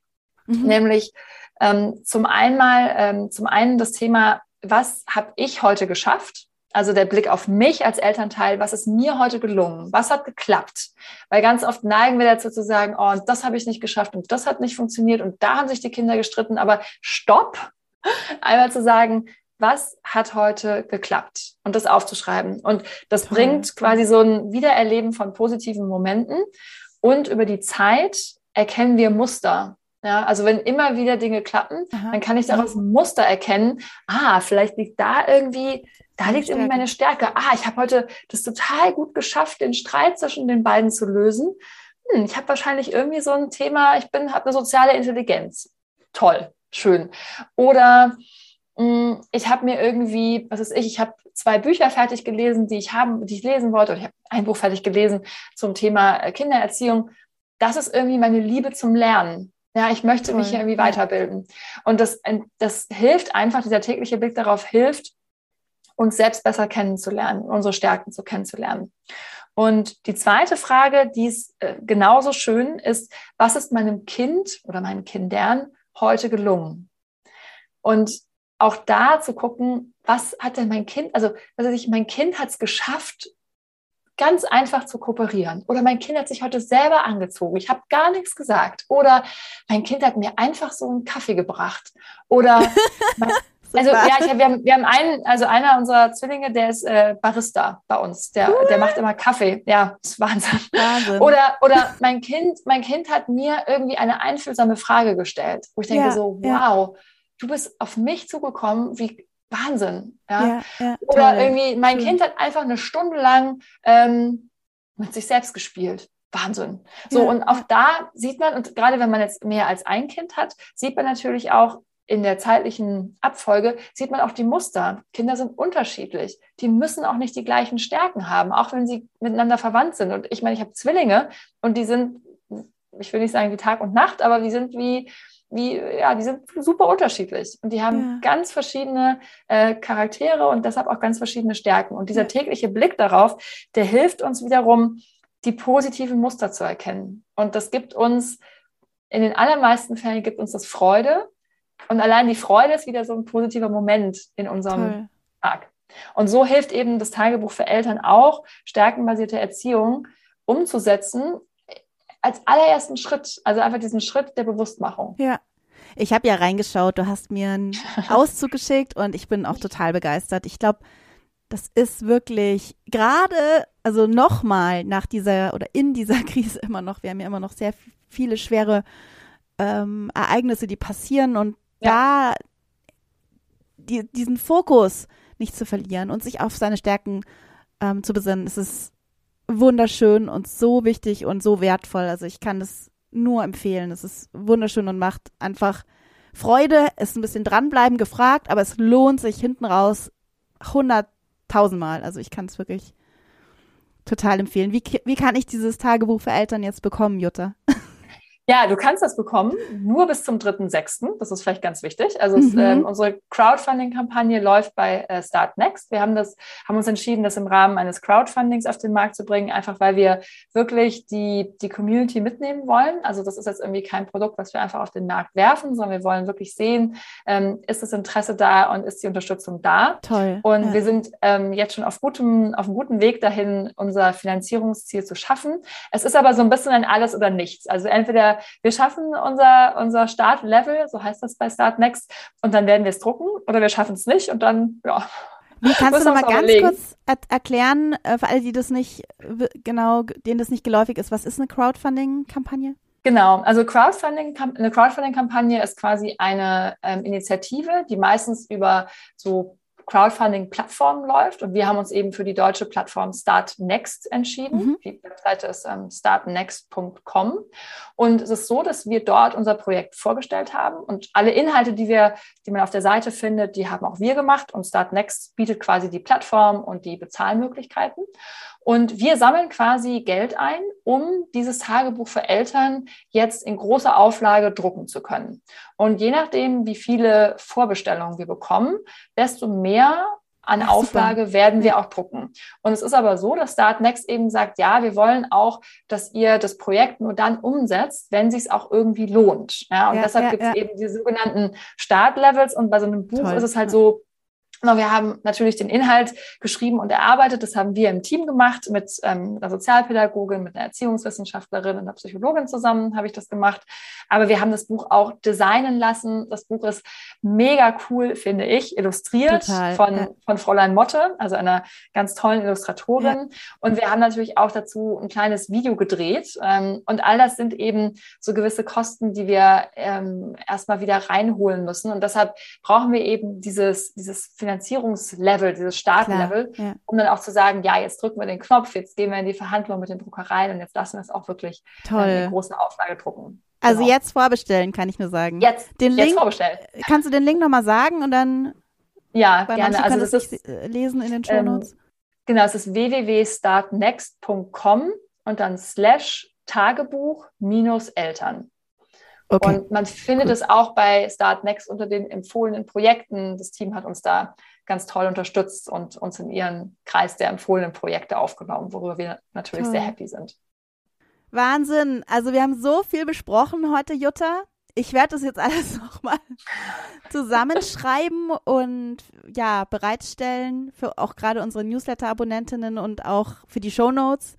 Mhm. Nämlich ähm, zum, einmal, ähm, zum einen das Thema, was habe ich heute geschafft? Also der Blick auf mich als Elternteil, was ist mir heute gelungen? Was hat geklappt? Weil ganz oft neigen wir dazu zu sagen, oh, und das habe ich nicht geschafft und das hat nicht funktioniert und da haben sich die Kinder gestritten. Aber stopp! Einmal zu sagen, was hat heute geklappt und das aufzuschreiben. Und das Toll. bringt quasi so ein Wiedererleben von positiven Momenten und über die Zeit erkennen wir Muster. Ja, also wenn immer wieder Dinge klappen, Aha. dann kann ich daraus ein Muster erkennen. Ah, vielleicht liegt da irgendwie, da liegt irgendwie meine Stärke. Ah, ich habe heute das total gut geschafft, den Streit zwischen den beiden zu lösen. Hm, ich habe wahrscheinlich irgendwie so ein Thema, ich bin, habe eine soziale Intelligenz. Toll, schön. Oder Mm, ich habe mir irgendwie, was ist ich, ich habe zwei Bücher fertig gelesen, die ich haben, die ich lesen wollte, oder ich habe ein Buch fertig gelesen zum Thema äh, Kindererziehung. Das ist irgendwie meine Liebe zum Lernen. Ja, ich möchte mich irgendwie weiterbilden. Und das, das hilft einfach, dieser tägliche Blick darauf hilft, uns selbst besser kennenzulernen, unsere Stärken zu kennenzulernen. Und die zweite Frage, die ist äh, genauso schön, ist, was ist meinem Kind oder meinen Kindern heute gelungen? Und auch da zu gucken, was hat denn mein Kind, also, also ich, mein Kind hat es geschafft, ganz einfach zu kooperieren. Oder mein Kind hat sich heute selber angezogen. Ich habe gar nichts gesagt. Oder mein Kind hat mir einfach so einen Kaffee gebracht. Oder also ja, hab, wir, haben, wir haben einen, also einer unserer Zwillinge, der ist äh, Barista bei uns. Der, cool. der macht immer Kaffee. Ja, das ist Wahnsinn. Wahnsinn. Oder, oder mein Kind, mein Kind hat mir irgendwie eine einfühlsame Frage gestellt, wo ich denke ja, so, wow, ja. du bist auf mich zugekommen, wie Wahnsinn. Ja? ja, ja Oder toll. irgendwie, mein Kind hat einfach eine Stunde lang ähm, mit sich selbst gespielt. Wahnsinn. So, ja. und auch da sieht man, und gerade wenn man jetzt mehr als ein Kind hat, sieht man natürlich auch in der zeitlichen Abfolge, sieht man auch die Muster. Kinder sind unterschiedlich. Die müssen auch nicht die gleichen Stärken haben, auch wenn sie miteinander verwandt sind. Und ich meine, ich habe Zwillinge und die sind, ich will nicht sagen wie Tag und Nacht, aber die sind wie wie, ja, die sind super unterschiedlich und die haben ja. ganz verschiedene äh, Charaktere und deshalb auch ganz verschiedene Stärken. Und dieser tägliche Blick darauf, der hilft uns wiederum, die positiven Muster zu erkennen. Und das gibt uns, in den allermeisten Fällen gibt uns das Freude. Und allein die Freude ist wieder so ein positiver Moment in unserem Toll. Tag. Und so hilft eben das Tagebuch für Eltern auch, stärkenbasierte Erziehung umzusetzen als allerersten Schritt, also einfach diesen Schritt der Bewusstmachung. Ja. Ich habe ja reingeschaut, du hast mir einen Auszug geschickt und ich bin auch total begeistert. Ich glaube, das ist wirklich gerade, also nochmal nach dieser oder in dieser Krise immer noch, wir haben ja immer noch sehr viele schwere ähm, Ereignisse, die passieren und ja. da die, diesen Fokus nicht zu verlieren und sich auf seine Stärken ähm, zu besinnen, ist es wunderschön und so wichtig und so wertvoll. Also ich kann das nur empfehlen. Es ist wunderschön und macht einfach Freude, ist ein bisschen dranbleiben gefragt, aber es lohnt sich hinten raus hunderttausendmal. Also ich kann es wirklich total empfehlen. Wie, wie kann ich dieses Tagebuch für Eltern jetzt bekommen, Jutta? Ja, du kannst das bekommen, nur bis zum 3.6. Das ist vielleicht ganz wichtig. Also mhm. es, ähm, unsere Crowdfunding-Kampagne läuft bei äh, Start Next. Wir haben das, haben uns entschieden, das im Rahmen eines Crowdfundings auf den Markt zu bringen, einfach weil wir wirklich die, die Community mitnehmen wollen. Also das ist jetzt irgendwie kein Produkt, was wir einfach auf den Markt werfen, sondern wir wollen wirklich sehen, ähm, ist das Interesse da und ist die Unterstützung da. Toll. Und ja. wir sind ähm, jetzt schon auf gutem, auf einem guten Weg dahin, unser Finanzierungsziel zu schaffen. Es ist aber so ein bisschen ein Alles oder Nichts. Also entweder wir, schaffen unser, unser Startlevel, so heißt das bei Start Next, und dann werden wir es drucken oder wir schaffen es nicht und dann, ja. Wie kannst du noch mal ganz überlegen. kurz er erklären, äh, für alle, die das nicht genau, denen das nicht geläufig ist, was ist eine Crowdfunding-Kampagne? Genau, also Crowdfunding, eine Crowdfunding-Kampagne ist quasi eine ähm, Initiative, die meistens über so Crowdfunding-Plattform läuft. Und wir haben uns eben für die deutsche Plattform Start Next entschieden. Mhm. Die Webseite ist ähm, startnext.com. Und es ist so, dass wir dort unser Projekt vorgestellt haben. Und alle Inhalte, die wir, die man auf der Seite findet, die haben auch wir gemacht. Und Start Next bietet quasi die Plattform und die Bezahlmöglichkeiten. Und wir sammeln quasi Geld ein, um dieses Tagebuch für Eltern jetzt in großer Auflage drucken zu können. Und je nachdem, wie viele Vorbestellungen wir bekommen, desto mehr an Ach, Auflage super. werden wir auch drucken. Und es ist aber so, dass Start Next eben sagt, ja, wir wollen auch, dass ihr das Projekt nur dann umsetzt, wenn sich es auch irgendwie lohnt. Ja, und ja, deshalb ja, gibt es ja. eben die sogenannten Startlevels. Und bei so einem Buch Toll. ist es halt so, wir haben natürlich den Inhalt geschrieben und erarbeitet. Das haben wir im Team gemacht mit ähm, einer Sozialpädagogin, mit einer Erziehungswissenschaftlerin und einer Psychologin zusammen habe ich das gemacht. Aber wir haben das Buch auch designen lassen. Das Buch ist mega cool, finde ich, illustriert Total, von, ja. von Fräulein Motte, also einer ganz tollen Illustratorin. Ja. Und wir haben natürlich auch dazu ein kleines Video gedreht. Ähm, und all das sind eben so gewisse Kosten, die wir ähm, erstmal wieder reinholen müssen. Und deshalb brauchen wir eben dieses, dieses Finanzierungslevel, dieses Startlevel, ja. um dann auch zu sagen, ja, jetzt drücken wir den Knopf, jetzt gehen wir in die Verhandlung mit den Druckereien und jetzt lassen wir es auch wirklich Toll. eine große Auflage drucken. Also genau. jetzt vorbestellen, kann ich nur sagen. Jetzt, den jetzt Link, vorbestellen. Kannst du den Link nochmal sagen und dann ja, gerne. Also das ist äh, lesen in den Show Notes. Ähm, genau, es ist www.startnext.com und dann slash Tagebuch minus Eltern. Okay. Und man findet cool. es auch bei Start Next unter den empfohlenen Projekten. Das Team hat uns da ganz toll unterstützt und uns in ihren Kreis der empfohlenen Projekte aufgenommen, worüber wir natürlich toll. sehr happy sind. Wahnsinn. Also wir haben so viel besprochen heute, Jutta. ich werde das jetzt alles nochmal zusammenschreiben und ja, bereitstellen für auch gerade unsere Newsletter-Abonnentinnen und auch für die Show Notes.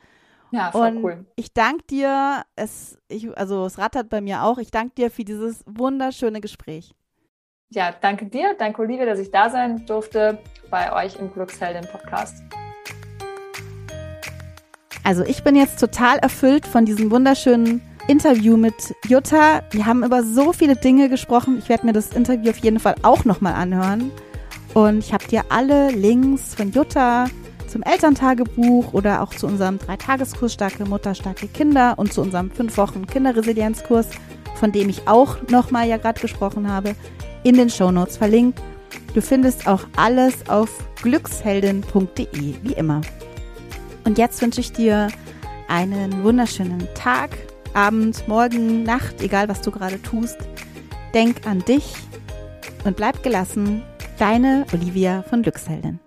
Ja, voll und cool. ich danke dir, es, ich, also es rattert bei mir auch, ich danke dir für dieses wunderschöne Gespräch. Ja, danke dir, danke Olivia, dass ich da sein durfte bei euch im Glücksheldin Podcast. Also ich bin jetzt total erfüllt von diesem wunderschönen Interview mit Jutta. Wir haben über so viele Dinge gesprochen. Ich werde mir das Interview auf jeden Fall auch nochmal anhören. Und ich habe dir alle Links von Jutta zum Elterntagebuch oder auch zu unserem Dreitageskurs Starke Mutter, starke Kinder und zu unserem fünf Wochen Kinderresilienzkurs, von dem ich auch nochmal ja gerade gesprochen habe, in den Shownotes verlinkt. Du findest auch alles auf glücksheldin.de, wie immer. Und jetzt wünsche ich dir einen wunderschönen Tag, Abend, Morgen, Nacht, egal was du gerade tust. Denk an dich und bleib gelassen. Deine Olivia von Glücksheldin.